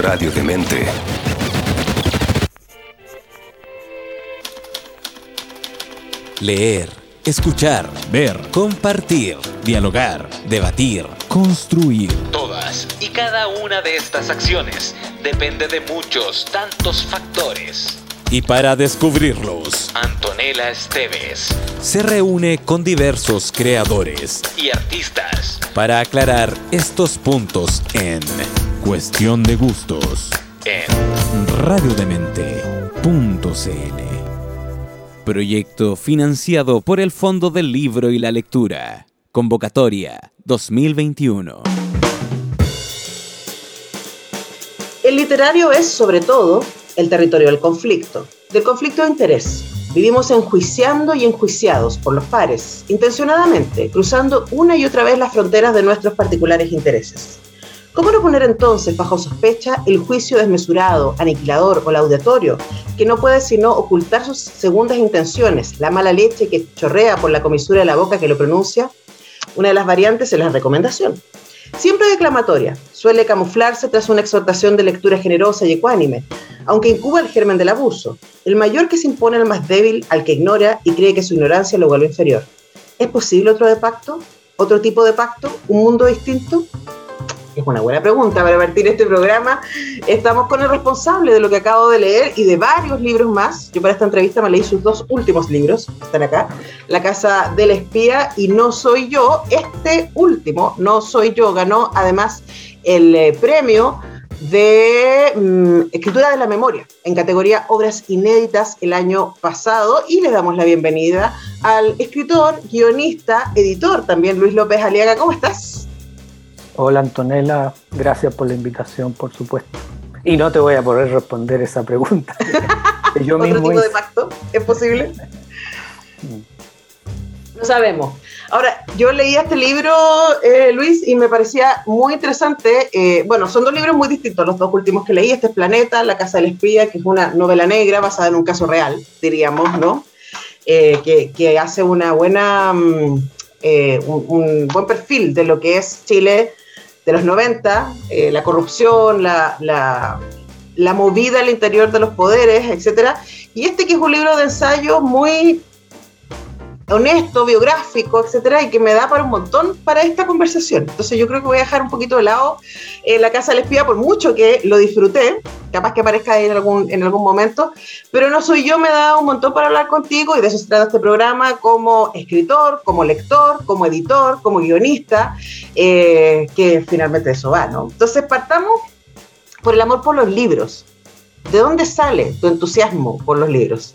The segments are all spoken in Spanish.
Radio Demente. Leer, escuchar, ver, compartir, dialogar, debatir, construir. Todas y cada una de estas acciones depende de muchos, tantos factores. Y para descubrirlos, Antonella Esteves se reúne con diversos creadores y artistas para aclarar estos puntos en Cuestión de Gustos en radiodemente.cl. Proyecto financiado por el Fondo del Libro y la Lectura. Convocatoria 2021. El literario es, sobre todo, el territorio del conflicto, del conflicto de interés. Vivimos enjuiciando y enjuiciados por los pares, intencionadamente, cruzando una y otra vez las fronteras de nuestros particulares intereses. ¿Cómo no poner entonces bajo sospecha el juicio desmesurado, aniquilador o laudatorio, que no puede sino ocultar sus segundas intenciones, la mala leche que chorrea por la comisura de la boca que lo pronuncia? Una de las variantes es la recomendación. Siempre declamatoria, suele camuflarse tras una exhortación de lectura generosa y ecuánime, aunque incuba el germen del abuso, el mayor que se impone al más débil, al que ignora y cree que su ignorancia lo vuelve inferior. ¿Es posible otro de pacto? ¿Otro tipo de pacto? ¿Un mundo distinto? Es una buena pregunta para partir este programa. Estamos con el responsable de lo que acabo de leer y de varios libros más. Yo para esta entrevista me leí sus dos últimos libros, están acá. La Casa del Espía y No Soy Yo. Este último, No Soy Yo, ganó además el eh, premio de mm, escritura de la memoria en categoría obras inéditas el año pasado y le damos la bienvenida al escritor, guionista, editor también Luis López Aliaga. ¿Cómo estás? Hola Antonella, gracias por la invitación, por supuesto. Y no te voy a poder responder esa pregunta. yo ¿Otro tipo de pacto? ¿Es posible? No sabemos. Ahora, yo leí este libro, eh, Luis, y me parecía muy interesante. Eh, bueno, son dos libros muy distintos, los dos últimos que leí. Este es Planeta, La Casa del Espía, que es una novela negra basada en un caso real, diríamos, ¿no? Eh, que, hace una buena, mm, un, buen perfil de lo que es Chile de los 90, la corrupción, la, la, la movida al interior de los poderes, etcétera. Y este que es un libro de ensayo muy honesto, biográfico, etcétera, y que me da para un montón para esta conversación. Entonces yo creo que voy a dejar un poquito de lado eh, La Casa del Espía, por mucho que lo disfruté, capaz que aparezca ahí en algún, en algún momento, pero no soy yo, me da un montón para hablar contigo y de eso se trata este programa como escritor, como lector, como editor, como guionista, eh, que finalmente eso va, ¿no? Entonces partamos por el amor por los libros. ¿De dónde sale tu entusiasmo por los libros?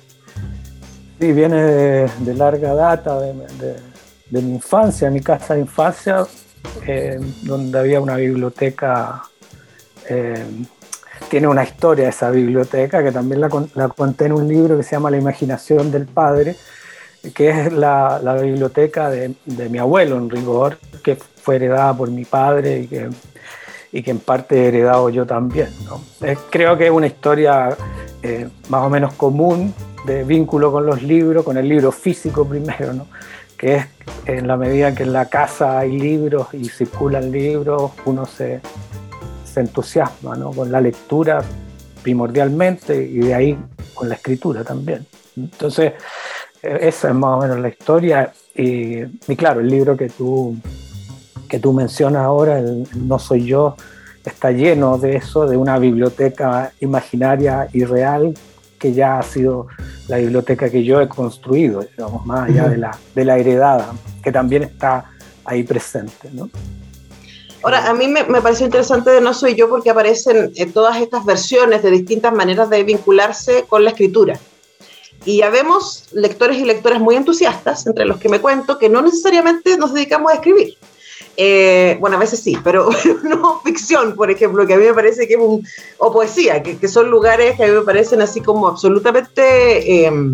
Sí, viene de, larga data, de, mi infancia, mi casa de infancia, eh, donde había una biblioteca. Eh, tiene una historia esa biblioteca, que también la, conté en un libro que se llama La imaginación del padre, que es la, biblioteca de, mi abuelo en rigor, que fue heredada por mi padre y que, y que en parte he heredado yo también. creo que es una historia eh, más o menos común de vínculo con los libros, con el libro físico primero, ¿no? que es en la medida que en la casa hay libros y circulan libros, uno se, se entusiasma ¿no? con la lectura primordialmente y de ahí con la escritura también. Entonces, e, esa es más o menos la historia. Y, y claro, el libro que tú, que tú mencionas ahora, el No Soy Yo, está lleno de eso, de una biblioteca imaginaria y real que ya ha sido la biblioteca que yo he construido, digamos, más allá de, la, de la heredada, que también está ahí presente. ¿no? Ahora, a mí me, me, pareció interesante de No Soy Yo porque aparecen eh, todas estas versiones de distintas maneras de vincularse con la escritura. Y ya vemos lectores y lectoras muy entusiastas, entre los que me cuento, que no necesariamente nos dedicamos a escribir. Eh, bueno, a veces sí, pero, no ficción, por ejemplo, que a mí me parece que es un. o poesía, que, son lugares que a mí me parecen así como absolutamente em,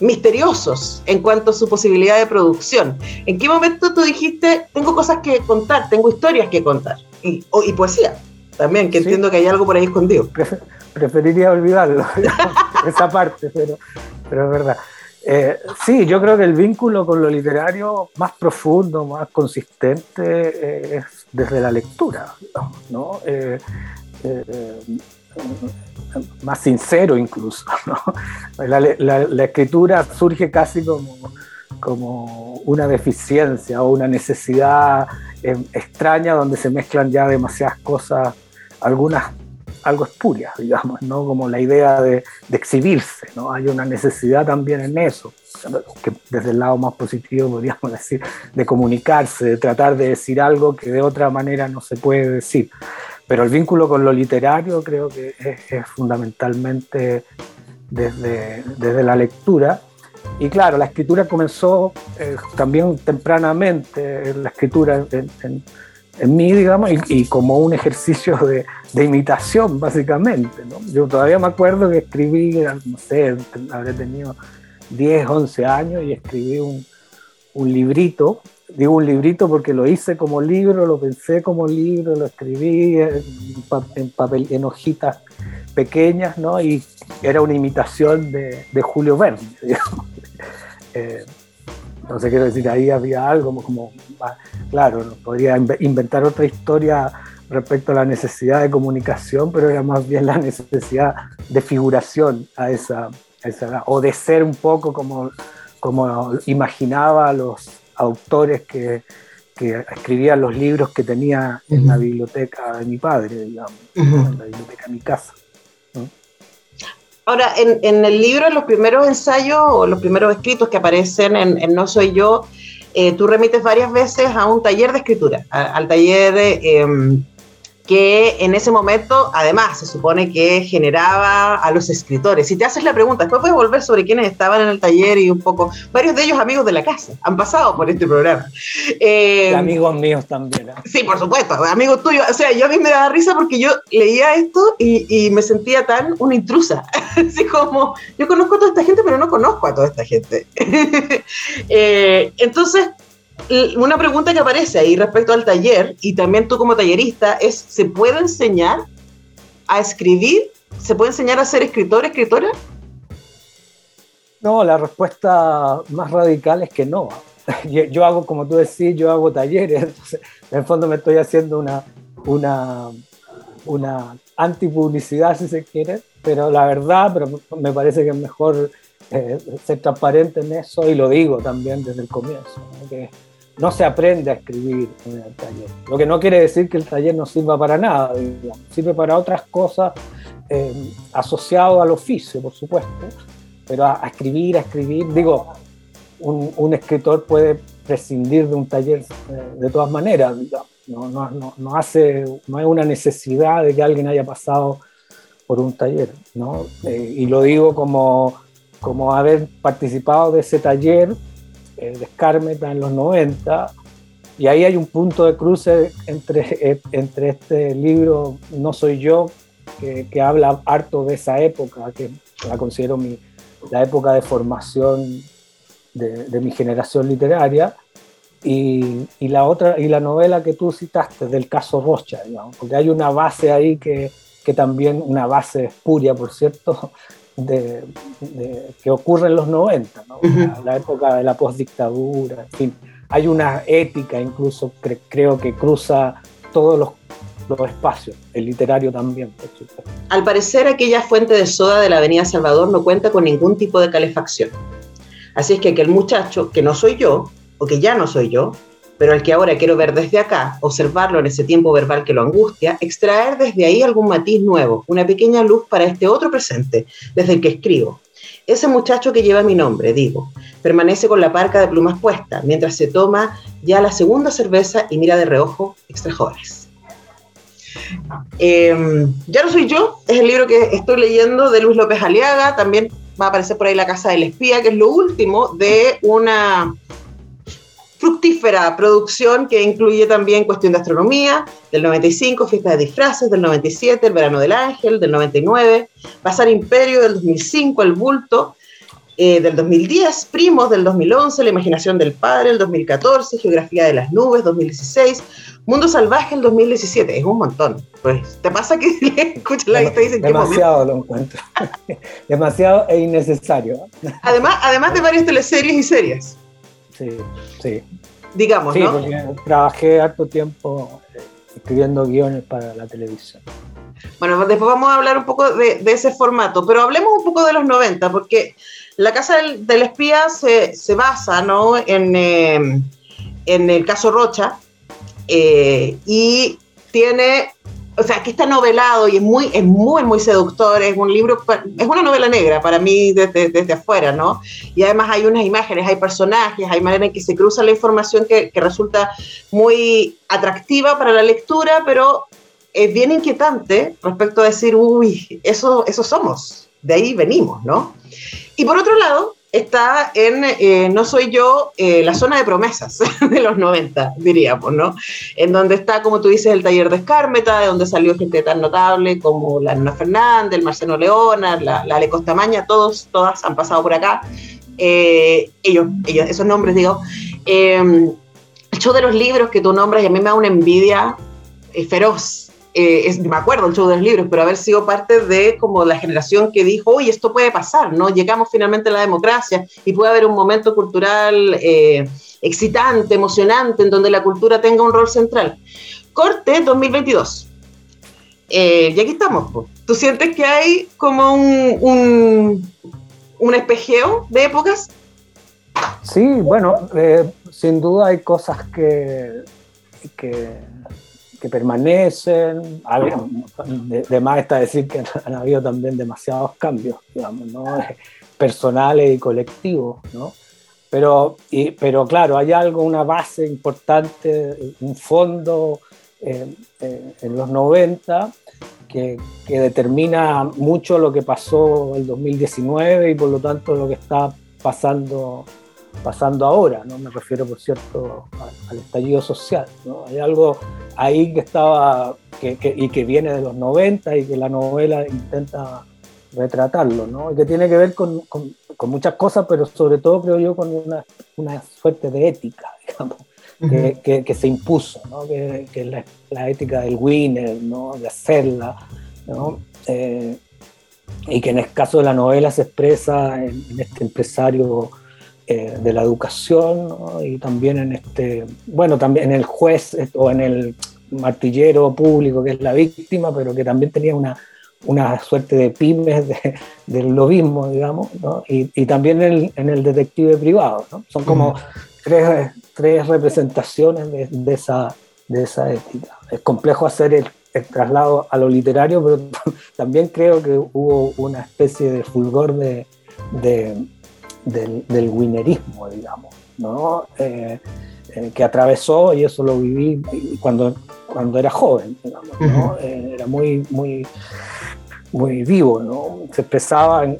misteriosos en cuanto a su posibilidad de producción. ¿En qué momento tú dijiste, tengo cosas que contar, tengo historias que contar? Y, poesía también, que entiendo que hay algo por ahí escondido. preferiría olvidarlo, esa parte, pero, pero es verdad. Eh, sí, yo creo que el vínculo con lo literario más profundo, más consistente, eh, es desde la lectura, ¿no? Eh, eh, más sincero incluso. La, escritura surge casi como, como una deficiencia o una necesidad extraña donde se mezclan ya demasiadas cosas, algunas algo espurias, digamos, ¿no? como la idea de, de, exhibirse. ¿no? Hay una necesidad también en eso, que desde el lado más positivo podríamos decir, de comunicarse, de tratar de decir algo que de otra manera no se puede decir. Pero el vínculo con lo literario creo que es, fundamentalmente desde, desde, la lectura. Y claro, la escritura comenzó eh, también tempranamente, la escritura en, en, mí, digamos, y, como un ejercicio de, de imitación, básicamente. Yo todavía me acuerdo que escribí, no sé, habré tenido 10, 11 años y escribí un, un librito digo un librito porque lo hice como libro, lo pensé como libro, lo escribí en, papel, en hojitas pequeñas, ¿no? Y era una imitación de, Julio Verne. Eh, sé, quiero decir, ahí había algo como, claro, podría inventar otra historia respecto a la necesidad de comunicación, pero era más bien la necesidad de figuración a esa, a esa o de ser un poco como, como imaginaba los, autores que, escribían los libros que tenía en la biblioteca de mi padre, digamos, en la biblioteca de mi casa. Ahora, en, el libro, en los primeros ensayos o los primeros escritos que aparecen en, No Soy Yo, eh, tú remites varias veces a un taller de escritura, al taller em, que en ese momento, además, se supone que generaba a los escritores. Si te haces la pregunta, después puedes volver sobre quiénes estaban en el taller y un poco, varios de ellos amigos de la casa, han pasado por este programa. Eh, amigos míos también. ¿eh? Sí, por supuesto, amigos tuyos. O sea, yo a mí me daba risa porque yo leía esto y, me sentía tan una intrusa. Así como, yo conozco a toda esta gente, pero no conozco a toda esta gente. Eh, entonces, una pregunta que aparece ahí respecto al taller, y también tú como tallerista, es, ¿se puede enseñar a escribir? ¿Se puede enseñar a ser escritor, escritora? No, la respuesta más radical es que no. Yo, hago, como tú decís, yo hago talleres, en el fondo me estoy haciendo una, una, una antipublicidad, si se quiere, pero la verdad, pero me parece que es mejor eh, ser transparente en eso y lo digo también desde el comienzo, que no se aprende a escribir en el taller. Lo que no quiere decir que el taller no sirva para nada, sirve para otras cosas eh, asociado al oficio, por supuesto, pero a, escribir, a escribir, digo, un, escritor puede prescindir de un taller eh, de todas maneras, no, no, no, hace, no hay una necesidad de que alguien haya pasado por un taller, ¿no? Eh, y lo digo como, como haber participado de ese taller el Escármeta en los 90, y ahí hay un punto de cruce entre, entre este libro No Soy Yo, que, habla harto de esa época, que la considero mi, la época de formación de, mi generación literaria, y, y, la otra, y la novela que tú citaste, del caso Rocha, digamos, porque hay una base ahí que, que también, una base espuria, por cierto, de, que ocurre en los 90, la, época de la postdictadura, en fin. Hay una ética incluso, creo que cruza todos los, los espacios, el literario también. Al parecer, aquella fuente de soda de la Avenida Salvador no cuenta con ningún tipo de calefacción. Así es que aquel muchacho, que no soy yo, o que ya no soy yo, pero al que ahora quiero ver desde acá, observarlo en ese tiempo verbal que lo angustia, extraer desde ahí algún matiz nuevo, una pequeña luz para este otro presente, desde el que escribo. Ese muchacho que lleva mi nombre, digo, permanece con la parca de plumas puesta, mientras se toma ya la segunda cerveza y mira de reojo extra jóvenes. Em, ya no soy yo, es el libro que estoy leyendo de Luis López Aliaga, también va a aparecer por ahí La Casa del Espía, que es lo último de una fructífera producción que incluye también cuestión de astronomía, del 95, fiesta de disfraces, del 97, el verano del ángel, del 99, Pasar Imperio, del 2005, el bulto, eh, del 2010, Primos, del 2011, La imaginación del padre, el 2014, Geografía de las nubes, 2016, Mundo salvaje, el 2017, es un montón. Pues, ¿te pasa que escuchas la lista y dicen que Demasiado lo encuentro. Demasiado e innecesario. Además, además de varias teleseries y series. Sí, sí. Digamos, sí, porque trabajé harto tiempo eh, escribiendo guiones para la televisión. Bueno, después vamos a hablar un poco de, ese formato, pero hablemos un poco de los 90, porque la Casa del, Espía se, se, basa ¿no? en, eh, en el caso Rocha eh, y tiene o sea, que está novelado y es muy, es muy, muy seductor, es un libro, es una novela negra para mí desde, desde afuera, ¿no? Y además hay unas imágenes, hay personajes, hay manera en que se cruza la información que, que resulta muy atractiva para la lectura, pero es bien inquietante respecto a decir, uy, eso, eso somos, de ahí venimos, ¿no? Y por otro lado, está en eh, No Soy Yo, eh, la zona de promesas de los 90, diríamos, ¿no? En donde está, como tú dices, el taller de Escármeta, de donde salió gente tan notable como la Ana Fernández, el Marcelo Leona, la, la Ale Costamaña, todos, todas han pasado por acá. Eh, ellos, ellos, esos nombres, digo. el show de los libros que tú nombras, y a mí me da una envidia feroz eh, me acuerdo el show de los libros, pero haber sido parte de como la generación que dijo, oye, esto puede pasar, ¿no? Llegamos finalmente a la democracia y puede haber un momento cultural eh, excitante, emocionante, en donde la cultura tenga un rol central. Corte 2022. Eh, y aquí estamos. ¿Tú sientes que hay como un, un, un espejeo de épocas? Sí, bueno, sin duda hay cosas que, que que permanecen. De, más está decir que han habido también demasiados cambios, digamos, ¿no? personales y colectivos, ¿no? Pero, y, pero claro, hay algo, una base importante, un fondo eh, eh, en los 90 que, que, determina mucho lo que pasó el 2019 y por lo tanto lo que está pasando pasando ahora, ¿no? Me refiero, por cierto, al, estallido social, ¿no? Hay algo ahí que estaba, que, y que viene de los 90 y que la novela intenta retratarlo, ¿no? Y que tiene que ver con, con, con muchas cosas, pero sobre todo, creo yo, con una, una suerte de ética, digamos, que, que, se impuso, ¿no? Que, es la, la, ética del winner, ¿no? De hacerla, ¿no? Eh, y que en el caso de la novela se expresa en, en este empresario eh, de la educación y también en este, bueno, también en el juez o en el martillero público que es la víctima, pero que también tenía una, una suerte de pymes de, del lobismo, digamos, ¿no? y, y, también en el, detective privado. ¿no? Son como tres, tres, representaciones de, de, esa, de esa ética. Es complejo hacer el, el, traslado a lo literario, pero también creo que hubo una especie de fulgor de, de del, del winnerismo, digamos, ¿no? Eh, eh, que atravesó, y eso lo viví cuando, cuando era joven, digamos, ¿no? Eh, era muy, muy, muy vivo, ¿no? se expresaba en,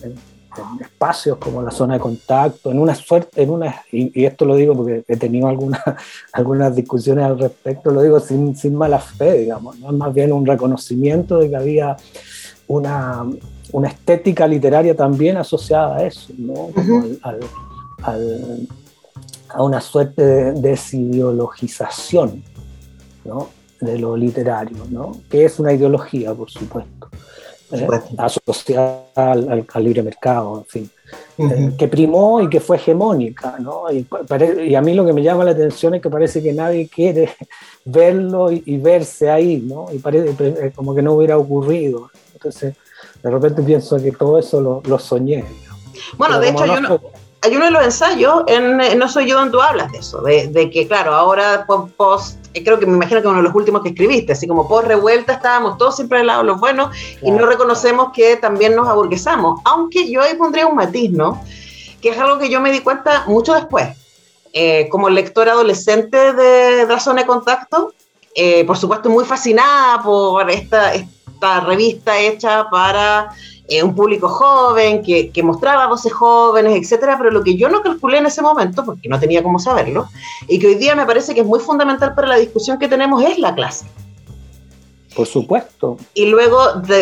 espacios como la zona de contacto, en una suerte, en una, y, esto lo digo porque he tenido algunas algunas discusiones al respecto, lo digo sin, sin mala fe, digamos, ¿no? más bien un reconocimiento de que había una, una estética literaria también asociada a eso, ¿no? a una suerte de desideologización ¿no? de lo literario, ¿no? que es una ideología, por supuesto, ¿eh? asociada al, libre mercado, en fin, eh, que primó y que fue hegemónica. ¿no? Y, y, a mí lo que me llama la atención es que parece que nadie quiere verlo y, verse ahí, ¿no? y parece como que no hubiera ocurrido. Entonces, de repente pienso que todo eso lo, lo soñé. Bueno, de hecho hay, uno, hay uno de los ensayos, en, No Soy Yo, donde tú hablas de eso, de, de que claro, ahora post, eh, creo que me imagino que uno de los últimos que escribiste, así como post revuelta estábamos todos siempre al lado de los buenos y no reconocemos que también nos aburguesamos, aunque yo ahí pondría un matiz, ¿no? Que es algo que yo me di cuenta mucho después. Eh, como lectora adolescente de, de, la zona de contacto, eh, por supuesto muy fascinada por esta, esta revista hecha para eh, un público joven, que, que, mostraba voces jóvenes, etcétera, pero lo que yo no calculé en ese momento, porque no tenía cómo saberlo, y que hoy día me parece que es muy fundamental para la discusión que tenemos, es la clase. Por supuesto. Y luego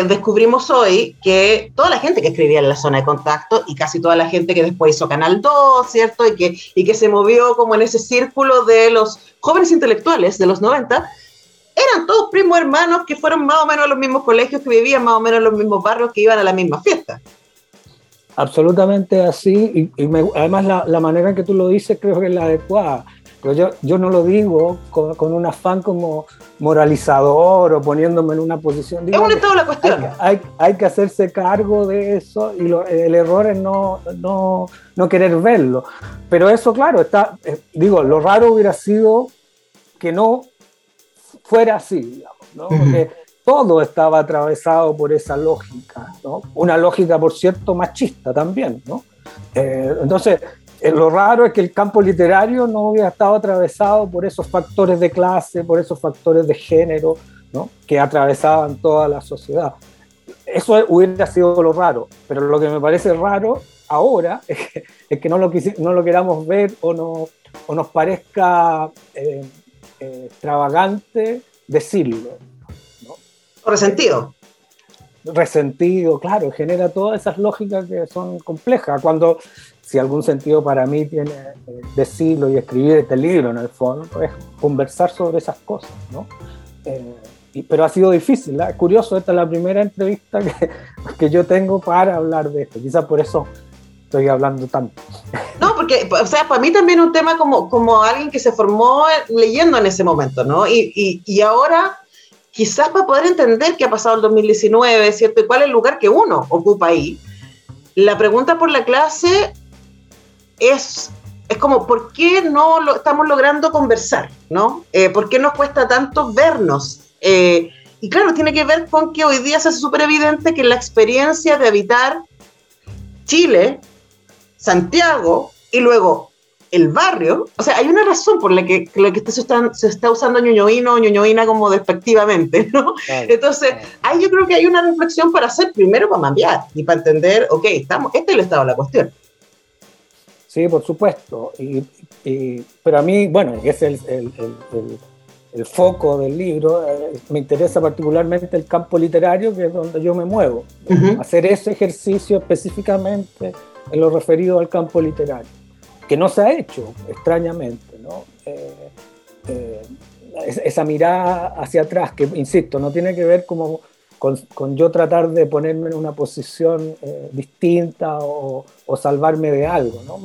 descubrimos hoy que toda la gente que escribía en la zona de contacto y casi toda la gente que después hizo Canal 2, ¿cierto? Y que, y que se movió como en ese círculo de los jóvenes intelectuales de los 90, eran todos primos hermanos que fueron más o menos a los mismos colegios, que vivían más o menos en los mismos barrios, que iban a la misma fiesta. Absolutamente así, y, además la, manera en que tú lo dices creo que es la adecuada. Pero yo, yo no lo digo con, con un afán como moralizador o poniéndome en una posición. es un estado la cuestión. Hay, hay, que hacerse cargo de eso y el error es no, no, no, querer verlo. Pero eso, claro, está, eh, digo, lo raro hubiera sido que no fuera así, digamos, ¿no? Porque todo estaba atravesado por esa lógica, ¿no? Una lógica, por cierto, machista también, ¿no? Eh, entonces, lo raro es que el campo literario no hubiera estado atravesado por esos factores de clase, por esos factores de género, ¿no? Que atravesaban toda la sociedad. Eso hubiera sido lo raro, pero lo que me parece raro ahora es que, no, lo, no lo queramos ver o, no, o nos parezca eh, extravagante decirlo. Resentido. Resentido, claro, genera todas esas lógicas que son complejas. Cuando, si algún sentido para mí tiene eh, decirlo y escribir este libro en el fondo, es conversar sobre esas cosas, ¿no? Eh, pero ha sido difícil, es curioso, esta es la primera entrevista que, que yo tengo para hablar de esto, quizás por eso estoy hablando tanto. No, porque, o sea, para mí también un tema como, como alguien que se formó leyendo en ese momento, ¿no? Y, y, y ahora quizás para poder entender qué ha pasado el 2019, ¿cierto? Y cuál es el lugar que uno ocupa ahí. La pregunta por la clase es, es como, ¿por qué no lo estamos logrando conversar? ¿no? Eh, ¿Por qué nos cuesta tanto vernos? Eh, y claro, tiene que ver con que hoy día se hace súper evidente que la experiencia de habitar Chile, Santiago y luego el barrio, o sea, hay una razón por la que, lo que se está, se está usando ñoñoíno o ñoñoína como despectivamente, ¿no? Entonces, ahí yo creo que hay una reflexión para hacer, primero para cambiar y para entender, ok, estamos, este es el estado de la cuestión. Sí, por supuesto, y, pero a mí, bueno, es el, el, el, foco del libro, eh, me interesa particularmente el campo literario, que es donde yo me muevo, hacer ese ejercicio específicamente en lo referido al campo literario que no se ha hecho, extrañamente, ¿no? Eh, eh, esa mirada hacia atrás, que, insisto, no tiene que ver como con, yo tratar de ponerme en una posición eh, distinta o, salvarme de algo, ¿no?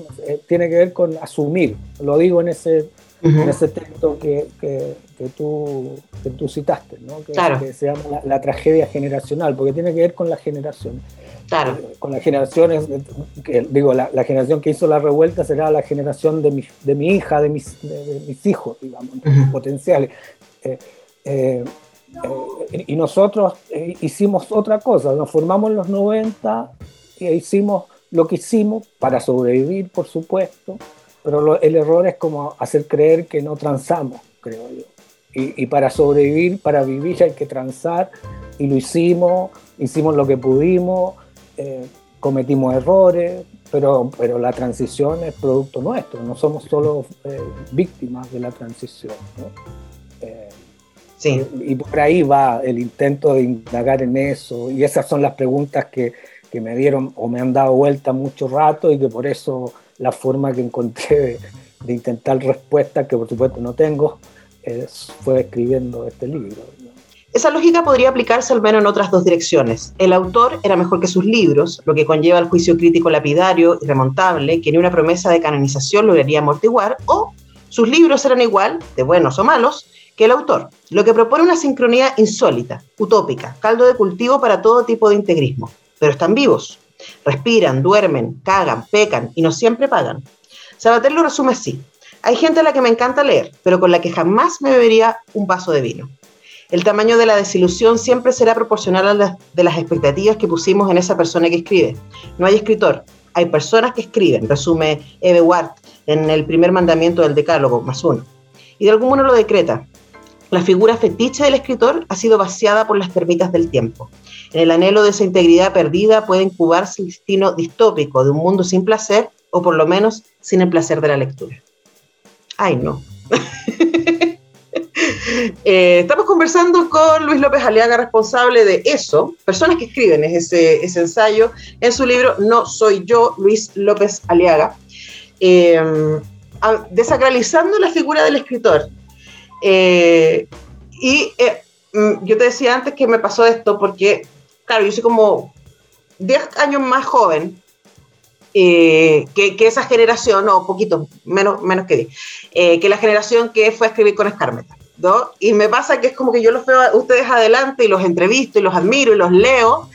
tiene que ver con asumir, lo digo en ese, en ese texto que, que, tú, que tú citaste, ¿no? que, se llama la, tragedia generacional, porque tiene que ver con la generación. Claro. Con las generaciones, que, digo, la, generación que hizo la revuelta será la generación de mi, de mi hija, de mis, de, mis hijos, digamos, potenciales. Eh, eh, eh, y nosotros hicimos otra cosa, nos formamos en los 90 y hicimos lo que hicimos para sobrevivir, por supuesto, pero el error es como hacer creer que no transamos, creo yo. Y, y, para sobrevivir, para vivir hay que transar, y lo hicimos, hicimos lo que pudimos, eh, cometimos errores, pero, pero la transición es producto nuestro, no somos solo eh, víctimas de la transición. Eh, sí. Y, por ahí va el intento de indagar en eso, y esas son las preguntas que, que me dieron o me han dado vuelta mucho rato y que por eso la forma que encontré de, de intentar respuestas, que por supuesto no tengo, fue escribiendo este libro. Esa lógica podría aplicarse al menos en otras dos direcciones. El autor era mejor que sus libros, lo que conlleva el juicio crítico lapidario y remontable, que ni una promesa de canonización lograría amortiguar, o sus libros eran igual, de buenos o malos, el autor, lo que propone una sincronía insólita, utópica, caldo de cultivo para todo tipo de integrismo. Pero están vivos, respiran, duermen, cagan, pecan y no siempre pagan. Sabater lo resume así. Hay gente a la que me encanta leer, pero con la que jamás me bebería un vaso de vino. El tamaño de la desilusión siempre será proporcional a las, de las expectativas que pusimos en esa persona que escribe. No hay escritor, hay personas que escriben, resume Eve Ward en el primer mandamiento del Decálogo, más uno. Y de algún modo lo decreta. La figura fetiche del escritor ha sido vaciada por las termitas del tiempo. En el anhelo de esa integridad perdida puede incubarse el destino distópico de un mundo sin placer, o por lo menos sin el placer de la lectura. Ay, no. Eh, estamos conversando con Luis López Aliaga, responsable de eso, personas que escriben ese, ese ensayo en su libro No soy yo, Luis López Aliaga, em, desacralizando la figura del escritor. Eh, y eh, mm, yo te decía antes que me pasó esto porque, claro, yo soy como 10 años más joven eh, que, esa generación, o poquito, menos, menos que eh, que la generación que fue a escribir con Escarmeta. ¿no? Y me pasa que es como que yo los veo a ustedes adelante y los entrevisto y los admiro y los leo.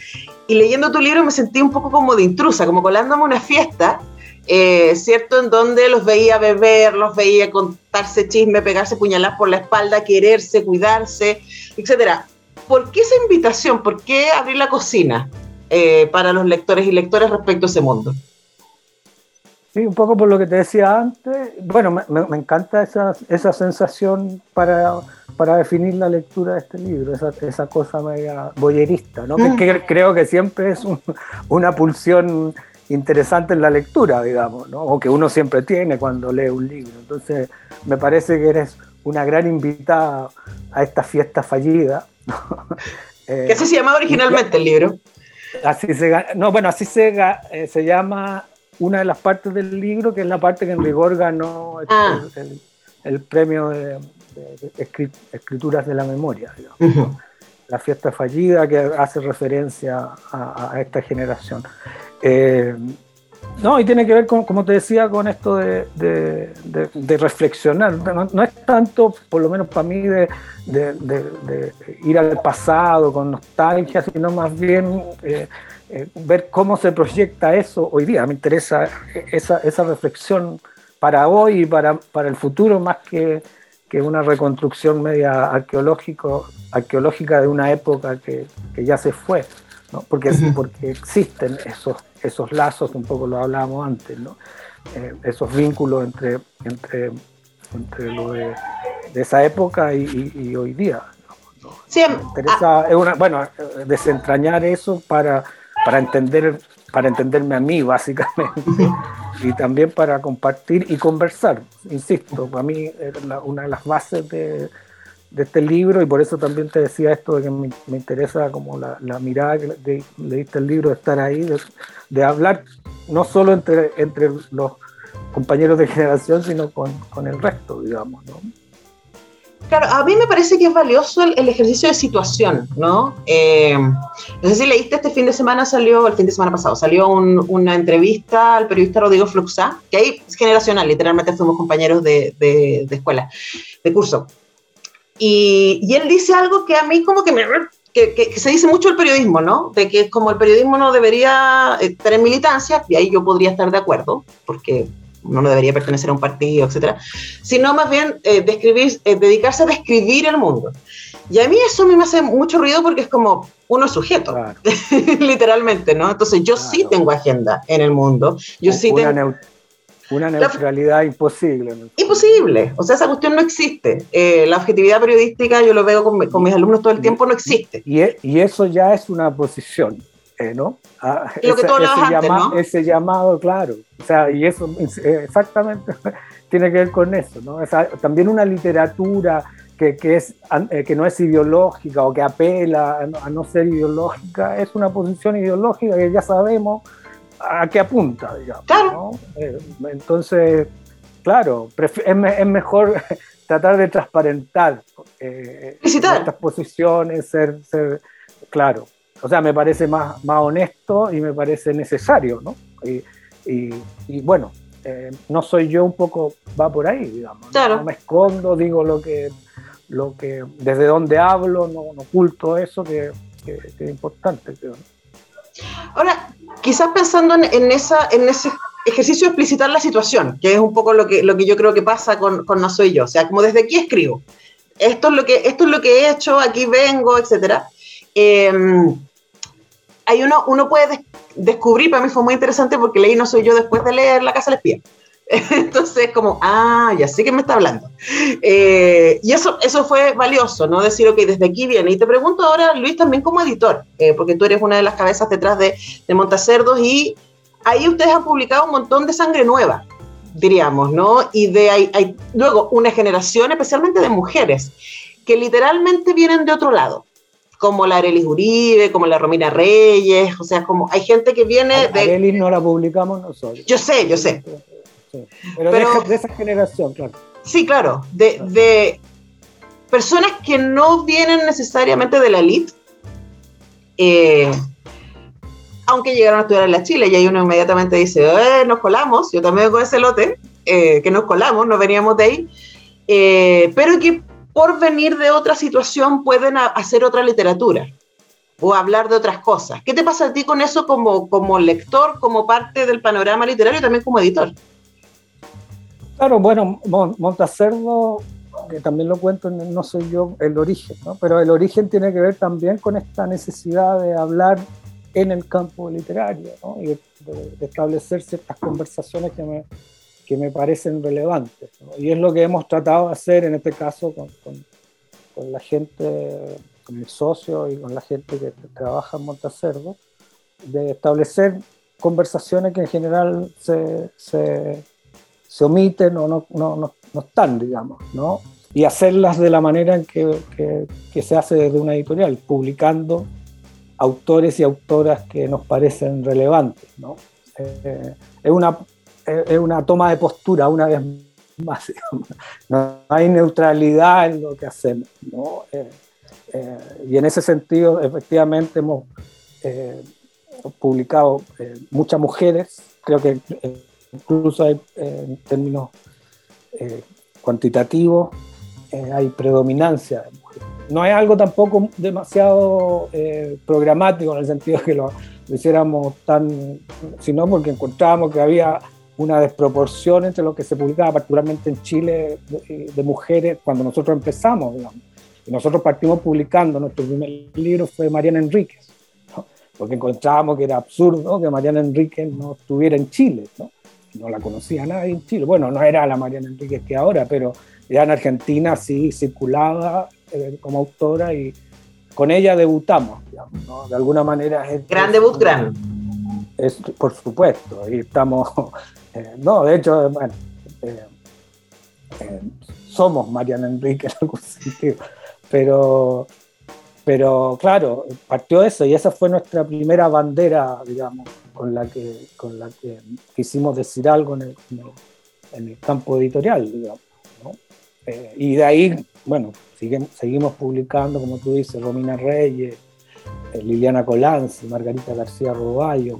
Y leyendo tu libro me sentí un poco como de intrusa, como colándome una fiesta, eh, ¿cierto? En donde los veía beber, los veía contarse chisme, pegarse puñaladas por la espalda, quererse, cuidarse, etcétera. ¿Por qué esa invitación? ¿Por qué abrir la cocina para los lectores y lectoras respecto a ese mundo? Sí, un poco por lo que te decía antes. Bueno, me, me, encanta esa, esa sensación para, para, definir la lectura de este libro, esa, esa cosa media boyerista, ¿no? que, mm. creo que siempre es una pulsión interesante en la lectura, digamos, ¿no? o que uno siempre tiene cuando lee un libro. Entonces, me parece que eres una gran invitada a esta fiesta fallida. ¿Qué así se llamaba originalmente el libro? Así se, no, bueno, así se, eh, se llama una de las partes del libro, que es la parte que en rigor ganó ah. el, premio de, escrituras de la memoria, la fiesta fallida que hace referencia a, esta generación. Eh, no, y tiene que ver con, como te decía, con esto de, reflexionar. No, es tanto, por lo menos para mí, de, ir al pasado con nostalgia, sino más bien eh, eh, ver cómo se proyecta eso hoy día. Me interesa esa, reflexión para hoy y para el futuro más que, que una reconstrucción media arqueológico, arqueológica de una época que, que ya se fue, ¿no? porque, porque existen esos, esos lazos, un poco lo hablábamos antes, ¿no? Eh, esos vínculos entre, entre, entre lo de, de esa época y, y, hoy día. Sí, me interesa, ah. es una, bueno, desentrañar eso para para entender para entenderme a mí básicamente y también para compartir y conversar insisto para mí es una de las bases de, de, este libro y por eso también te decía esto de que me, interesa como la, mirada que leíste el libro de estar ahí de, de, hablar no solo entre entre los compañeros de generación sino con, con el resto digamos ¿no? Claro, a mí me parece que es valioso el, ejercicio de situación, ¿no? Eh, no sé si leíste este fin de semana, salió, el fin de semana pasado, salió una entrevista al periodista Rodrigo Fluxá, que ahí es generacional, literalmente fuimos compañeros de, de, escuela, de curso. Y, y, él dice algo que a mí como que me... Que, que, se dice mucho el periodismo, ¿no? De que como el periodismo no debería eh, tener militancia, y ahí yo podría estar de acuerdo, porque uno no debería pertenecer a un partido, etcétera, sino más bien eh, describir, eh, dedicarse a describir el mundo. Y a mí eso me hace mucho ruido porque es como uno es sujeto, literalmente, ¿no? Entonces yo sí tengo agenda en el mundo, yo sí tengo... una neutralidad imposible. Imposible, o sea, esa cuestión no existe. Eh, la objetividad periodística, yo lo veo con, con mis alumnos todo el tiempo, no existe. Y, y, eso ya es una posición. ¿No? Ah, Lo que tú ese, ese llamado, claro. O sea, y eso exactamente tiene que ver con eso, ¿no? también una literatura que, que, es, eh, que no es ideológica o que apela a no, ser ideológica, es una posición ideológica que ya sabemos a qué apunta, digamos. Claro. Eh, entonces, claro, es, es, mejor tratar de transparentar eh, estas posiciones, ser, ser claro o sea, me parece más, más honesto y me parece necesario, ¿no? Y, y, bueno, eh, no soy yo un poco, va por ahí, digamos. No, me escondo, digo lo que, lo que, desde donde hablo, no, oculto eso que, que, es importante, creo. Ahora, quizás pensando en, en, esa, en ese ejercicio de explicitar la situación, que es un poco lo que, lo que yo creo que pasa con, con No Soy Yo, o sea, como desde aquí escribo, esto es lo que, esto es lo que he hecho, aquí vengo, etcétera. Eh, hay uno, uno puede descubrir, para mí fue muy interesante porque leí No Soy Yo después de leer La Casa del Espía. Entonces, como, ah, ya sé que me está hablando. Eh, y eso, eso fue valioso, ¿no? Decir, ok, desde aquí viene. Y te pregunto ahora, Luis, también como editor, eh, porque tú eres una de las cabezas detrás de, de Montacerdos y ahí ustedes han publicado un montón de sangre nueva, diríamos, ¿no? Y de hay, hay luego una generación, especialmente de mujeres, que literalmente vienen de otro lado como la Arelis Uribe, como la Romina Reyes, o sea, como hay gente que viene de... Arelis no la publicamos nosotros. Yo sé, yo sé. Pero, de, esa generación, claro. Sí, claro, de, de, personas que no vienen necesariamente de la elite, eh, aunque llegaron a estudiar en la Chile y ahí uno inmediatamente dice, eh, nos colamos, yo también con ese lote, eh, que nos colamos, no veníamos de ahí, eh, pero que por venir de otra situación pueden hacer otra literatura o hablar de otras cosas. ¿Qué te pasa a ti con eso como, como lector, como parte del panorama literario y también como editor? Claro, bueno, Montacerdo, que también lo cuento, no soy yo el origen, ¿no? pero el origen tiene que ver también con esta necesidad de hablar en el campo literario ¿no? y de, establecer ciertas conversaciones que me, que me parecen relevantes. Y es lo que hemos tratado de hacer en este caso con, con, con, la gente, con el socio y con la gente que trabaja en Montacerdo, de establecer conversaciones que en general se, se, se omiten o no, no, no, no, están, digamos, ¿no? y hacerlas de la manera en que, que, que se hace desde una editorial, publicando autores y autoras que nos parecen relevantes. ¿no? Eh, es, una, es una toma de postura, una vez más. No hay neutralidad en lo que hacemos. ¿no? Eh, eh, y en ese sentido, efectivamente, hemos publicado muchas mujeres, creo que incluso hay, en términos cuantitativos, hay predominancia de mujeres no es algo tampoco demasiado eh, programático en el sentido que lo, hiciéramos tan, sino porque encontrábamos que había una desproporción entre lo que se publicaba, particularmente en Chile, de, mujeres, cuando nosotros empezamos, Y nosotros partimos publicando, nuestro primer libro fue Mariana Enríquez, porque encontrábamos que era absurdo que Mariana Enríquez no estuviera en Chile, ¿no? no la conocía nadie en Chile. Bueno, no era la Mariana Enríquez que ahora, pero ya en Argentina sí circulaba eh, como autora y con ella debutamos, de alguna manera. Es, gran debut, gran. Es, por supuesto, y estamos, eh, no, de hecho, bueno, eh, somos Mariana Enrique en algún sentido, pero, pero claro, partió eso y esa fue nuestra primera bandera, digamos, con la que, con la que quisimos decir algo en el, campo editorial, digamos. y de ahí, bueno, seguimos publicando, como tú dices, Romina Reyes, eh, Liliana Colanzi, Margarita García Roballo.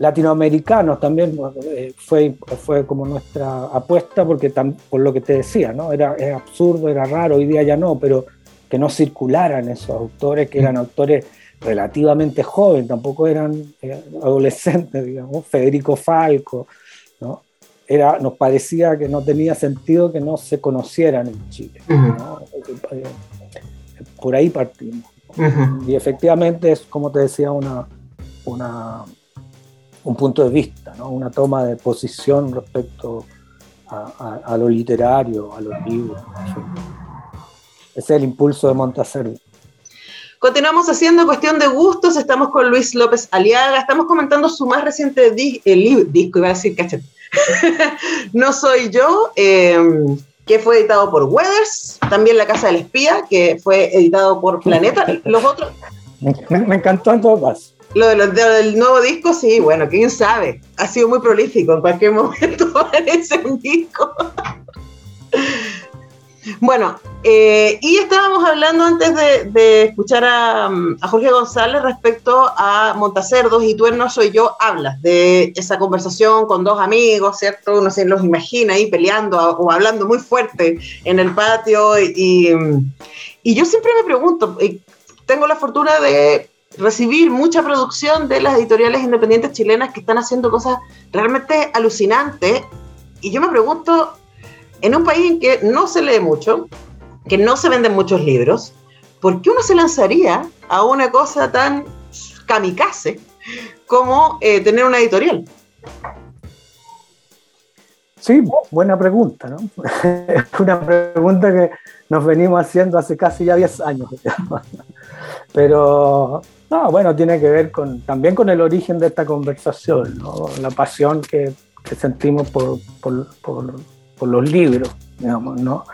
Latinoamericanos también eh, fue, fue como nuestra apuesta, porque por lo que te decía, ¿no? Era, absurdo, era raro, hoy día ya no, pero que no circularan esos autores, que eran autores relativamente jóvenes, tampoco eran eh, adolescentes, digamos, Federico Falco, ¿no? nos parecía que no tenía sentido que no se conocieran en Chile. Por ahí partimos. Y efectivamente es, como te decía, una, una, un punto de vista, ¿no? una toma de posición respecto a, lo literario, a los libros. Ese es el impulso de Montacerdo. Continuamos haciendo cuestión de gustos. Estamos con Luis López Aliaga. Estamos comentando su más reciente disco, iba a decir, cachete no soy yo, em, que fue editado por Weathers, también La Casa del Espía, que fue editado por Planeta. Los otros. Me, encantó en todo caso. Lo, de del nuevo disco, sí, bueno, quién sabe. Ha sido muy prolífico. En cualquier momento aparece un disco. Bueno, eh, y estábamos hablando antes de, escuchar a, Jorge González respecto a Montacerdos y tú en No Soy Yo hablas de esa conversación con dos amigos, ¿cierto? Uno se los imagina ahí peleando o hablando muy fuerte en el patio y, y yo siempre me pregunto, tengo la fortuna de recibir mucha producción de las editoriales independientes chilenas que están haciendo cosas realmente alucinantes y yo me pregunto en un país en que no se lee mucho, que no se venden muchos libros, ¿por qué uno se lanzaría a una cosa tan kamikaze como eh, tener una editorial? Sí, buena pregunta, ¿no? Una pregunta que nos venimos haciendo hace casi ya 10 años. Pero, no, bueno, tiene que ver con, también con el origen de esta conversación. La pasión que, sentimos por, por los libros, digamos, ¿no?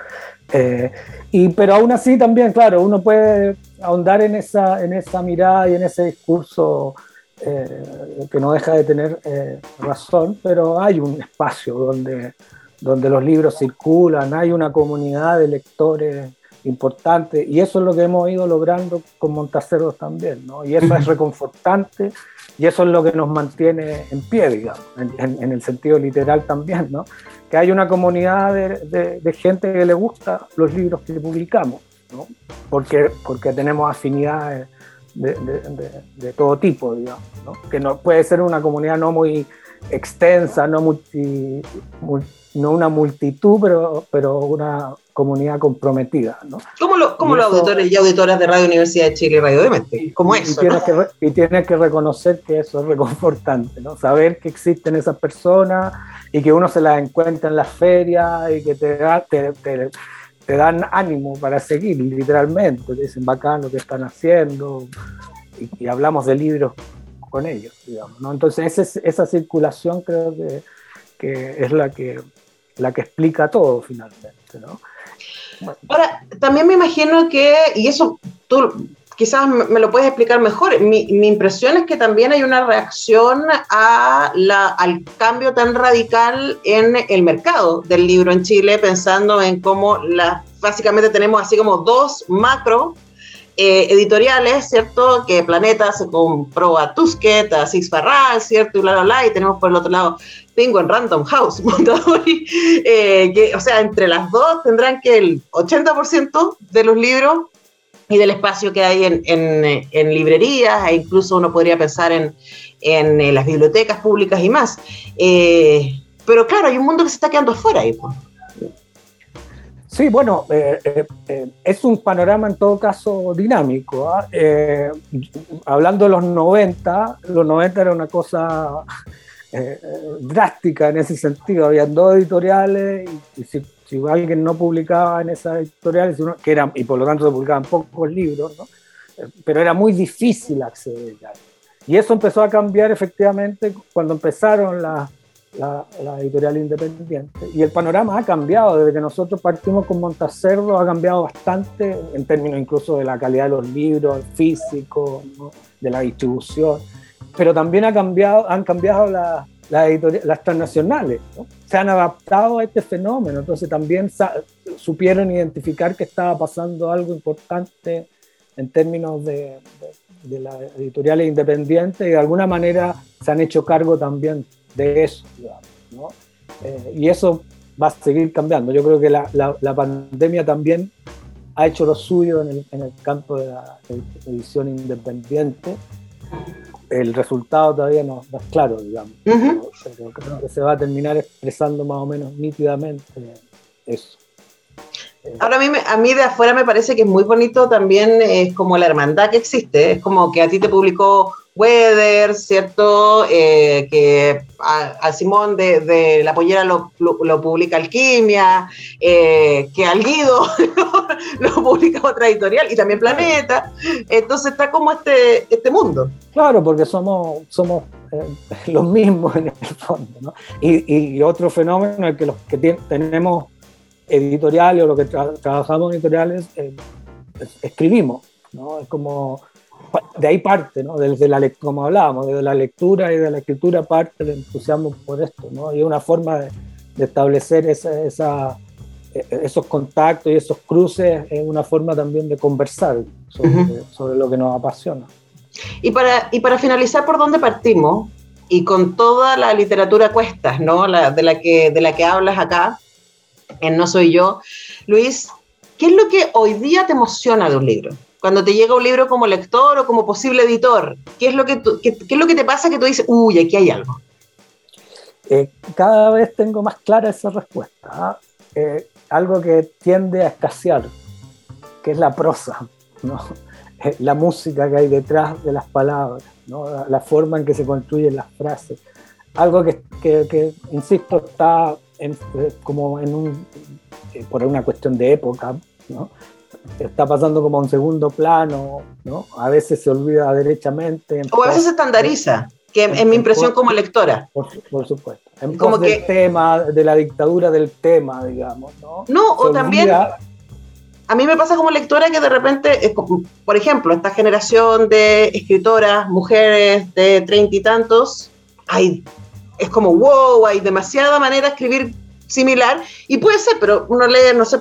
Eh, y, pero aún así también, claro, uno puede ahondar en esa, en esa mirada y en ese discurso eh, que no deja de tener eh, razón, pero hay un espacio donde, donde los libros circulan, hay una comunidad de lectores importante y eso es lo que hemos ido logrando con Montaceros también, ¿no? Y eso es reconfortante y eso es lo que nos mantiene en pie, digamos, en, el sentido literal también, ¿no? Que hay una comunidad de, de, gente que le gusta los libros que publicamos, ¿no? Porque, porque tenemos afinidades de, de, todo tipo, digamos, ¿no? Que no, puede ser una comunidad no muy extensa, no, multi, no una multitud, pero, pero una comunidad comprometida. ¿no? Como, lo, como los auditores y auditoras de Radio Universidad de Chile y Radio de Mente, como eso. Y tienes, que, y tienes que reconocer que eso es reconfortante, ¿no? saber que existen esas personas y que uno se las encuentra en las ferias y que te, da, te, te, dan ánimo para seguir, literalmente. Te dicen bacán lo que están haciendo y, y hablamos de libros con ellos, digamos. ¿no? Entonces, esa, esa circulación creo que, que, es la que, la que explica todo finalmente. ¿no? Ahora, también me imagino que, y eso tú quizás me lo puedes explicar mejor, mi, mi impresión es que también hay una reacción a la, al cambio tan radical en el mercado del libro en Chile, pensando en cómo la, básicamente tenemos así como dos macro eh, editoriales, ¿cierto? Que Planeta se compró a Tusquet, a Six Farral, ¿cierto? Y bla, bla, bla. Y tenemos por el otro lado Penguin Random House, Mondadori, eh, que, o sea, entre las dos tendrán que el 80% de los libros y del espacio que hay en, en, librerías, e incluso uno podría pensar en, en eh, las bibliotecas públicas y más. pero claro, hay un mundo que se está quedando afuera ahí. Pues. Sí, bueno, eh, eh, eh, es un panorama en todo caso dinámico. ¿ah? hablando de los 90, los 90 era una cosa drástica en ese sentido. Habían dos editoriales y, si, alguien no publicaba en esas editoriales, que eran, y por lo tanto se publicaban pocos libros, ¿no? pero era muy difícil acceder a Y eso empezó a cambiar efectivamente cuando empezaron las la, editorial independiente. Y el panorama ha cambiado, desde que nosotros partimos con Montacerdo, ha cambiado bastante en términos incluso de la calidad de los libros, físicos, de la distribución, pero también ha cambiado, han cambiado las, las transnacionales, se han adaptado a este fenómeno, entonces también supieron identificar que estaba pasando algo importante en términos de, de, de las editoriales independientes y de alguna manera se han hecho cargo también de eso, ¿no? Eh, y eso va a seguir cambiando. Yo creo que la, la, pandemia también ha hecho lo suyo en el, en el campo de la edición independiente. El resultado todavía no, es claro, digamos. creo que se va a terminar expresando más o menos nítidamente eso. Ahora a mí, a mí de afuera me parece que es muy bonito también, es como la hermandad que existe, es como que a ti te publicó Weather, ¿cierto? Eh, que a, Simón de, la pollera lo, publica Alquimia, eh, que al Guido lo publica otra editorial y también Planeta. Entonces está como este, este mundo. Claro, porque somos, somos eh, los mismos en el fondo. ¿no? Y, y, otro fenómeno es que los que tenemos editoriales o los que trabajamos en editoriales escribimos. ¿no? Es como de ahí parte, ¿no? Desde la, como hablábamos, desde la lectura y de la escritura parte el entusiasmo por esto, ¿no? Y una forma de, establecer esa, esa, e, esos contactos y esos cruces es una forma también de conversar sobre, sobre, lo que nos apasiona. Y para, y para finalizar, ¿por dónde partimos? Y con toda la literatura cuestas, ¿no? La, de, la que, de la que hablas acá, en No Soy Yo. Luis, ¿qué es lo que hoy día te emociona de un libro? Cuando te llega un libro como lector o como posible editor? ¿Qué es lo que, qué, es lo que te pasa que tú dices, uy, aquí hay algo? Eh, cada vez tengo más clara esa respuesta. ¿ah? Eh, algo que tiende a escasear, que es la prosa. Eh, la música que hay detrás de las palabras, la, forma en que se construyen las frases. Algo que, que, que insisto, está como en un, por una cuestión de época, ¿no? Está pasando como a un segundo plano, ¿no? A veces se olvida derechamente. O a veces se estandariza, que es mi impresión como lectora. Por, supuesto. En como que, del tema, de la dictadura del tema, digamos, ¿no? No, o también... A mí me pasa como lectora que de repente, por ejemplo, esta generación de escritoras, mujeres de treinta y tantos, hay, es como, wow, hay demasiada manera de escribir similar, y puede ser, pero uno lee, no sé,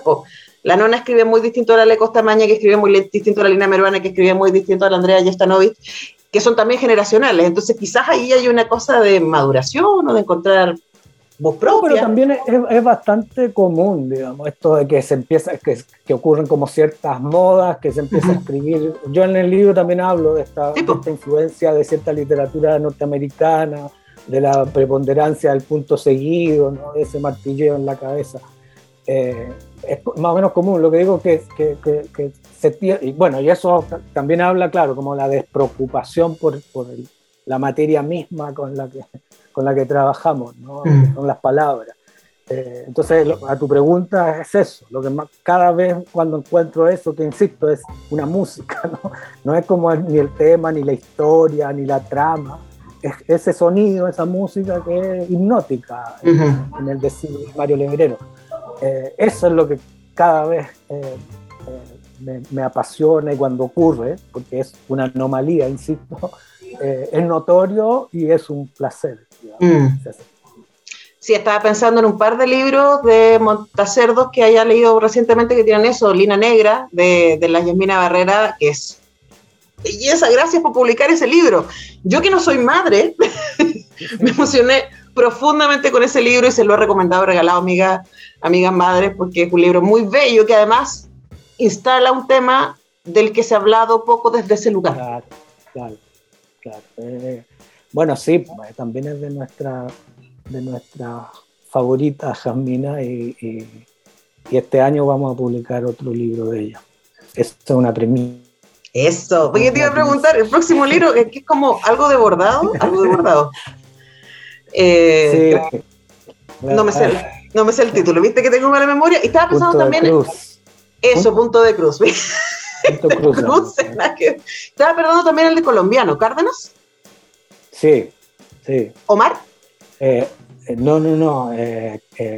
La nona escribe muy distinto a la Le Costa Maña, que escribe muy distinto a la Lina Meruana, que escribe muy distinto a la Andrea Yestanovic, que son también generacionales. Entonces, quizás ahí hay una cosa de maduración o de encontrar voz propia. pero también es, es, bastante común, digamos, esto de que se empieza, que, que ocurren como ciertas modas, que se empieza a escribir. Yo en el libro también hablo de esta, de esta influencia de cierta literatura norteamericana, de la preponderancia del punto seguido, ¿no? de ese martilleo en la cabeza. Eh, es más o menos común, lo que digo que, que, que, se y bueno, y eso también habla, claro, como la despreocupación por, por el, la materia misma con la que, con la que trabajamos, ¿no? Mm. con las palabras. Eh, entonces, a tu pregunta es eso, lo que más, cada vez cuando encuentro eso, que insisto, es una música, ¿no? no es como ni el tema, ni la historia, ni la trama, ese sonido, esa música que es hipnótica, en, el decir Mario Lebrero. Eh, eso es lo que cada vez eh, eh, me, apasiona y cuando ocurre, porque es una anomalía, insisto, es notorio y es un placer. Mm. Sí, estaba pensando en un par de libros de montacerdos que haya leído recientemente que tienen eso, Lina Negra, de, de la Yasmina Barrera, que es belleza, gracias por publicar ese libro. Yo que no soy madre, me emocioné profundamente con ese libro y se lo he recomendado, regalado a amigas, madres, porque es un libro muy bello que además instala un tema del que se ha hablado poco desde ese lugar. Claro, claro, claro. Eh, bueno, sí, pues, también es de nuestra, de nuestra favorita Jasmina y, y, este año vamos a publicar otro libro de ella. Esto es una premisa eso, porque te iba a preguntar, el próximo libro, que es como algo de bordado, algo de bordado. Eh, sí. No me, sé, no me sé el título, viste que tengo mala memoria. Y estaba pensando también en eso, punto de cruz. Punto cruz. cruz estaba perdonando también el de colombiano, Cárdenas. Sí, sí. ¿Omar? Eh, eh, no, no, no,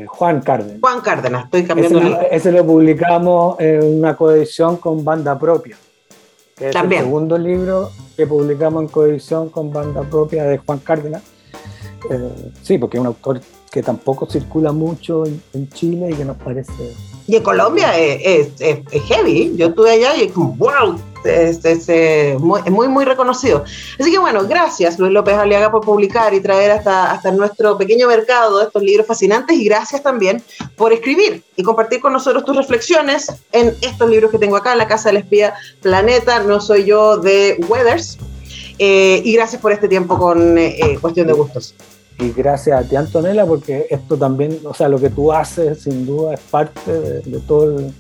Juan Cárdenas. Juan Cárdenas, estoy cambiando. Ese, ese lo publicamos en una coedición con banda propia que es el segundo libro que publicamos en coedición con banda propia de Juan Cárdenas. Eh, sí, porque es un autor que tampoco circula mucho en, Chile y que nos parece... Y en Colombia es, es, es heavy, yo estuve allá y es como, wow, es, es, muy, muy, reconocido. Así que bueno, gracias Luis López Aliaga por publicar y traer hasta, hasta nuestro pequeño mercado estos libros fascinantes y gracias también por escribir y compartir con nosotros tus reflexiones en estos libros que tengo acá, La Casa del Espía, Planeta, No Soy Yo de Weathers. Eh, y gracias por este tiempo con eh, Cuestión de Gustos. Y gracias a ti, Antonella, porque esto también, o sea, lo que tú haces sin duda es parte de, todo el,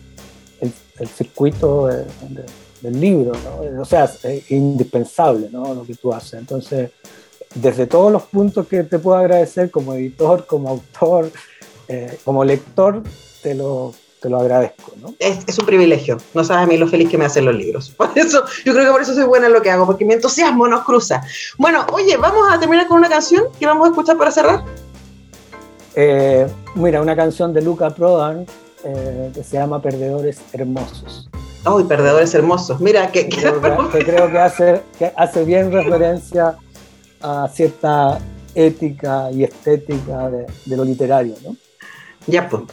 el, circuito de del libro, ¿no? o sea, es indispensable ¿no? lo que tú haces. Entonces, desde todos los puntos que te puedo agradecer como editor, como autor, eh, como lector, te lo, te lo agradezco. ¿no? Es, es, un privilegio, no sabes a mí lo feliz que me hacen los libros. Por eso, yo creo que por eso soy buena en lo que hago, porque mi entusiasmo nos cruza. Bueno, oye, vamos a terminar con una canción que vamos a escuchar para cerrar. Eh, mira, una canción de Luca Prodan eh, que se llama Perdedores Hermosos. ¡Ay, perdedores hermosos! Mira, que, creo, que, hace, que hace bien referencia a cierta ética y estética de, lo literario, ¿no? Ya, pues.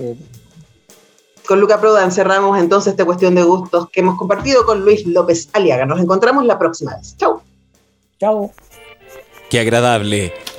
Con Luca Prodan cerramos entonces esta cuestión de gustos que hemos compartido con Luis López Aliaga. Nos encontramos la próxima vez. ¡Chao! ¡Chao! Qué agradable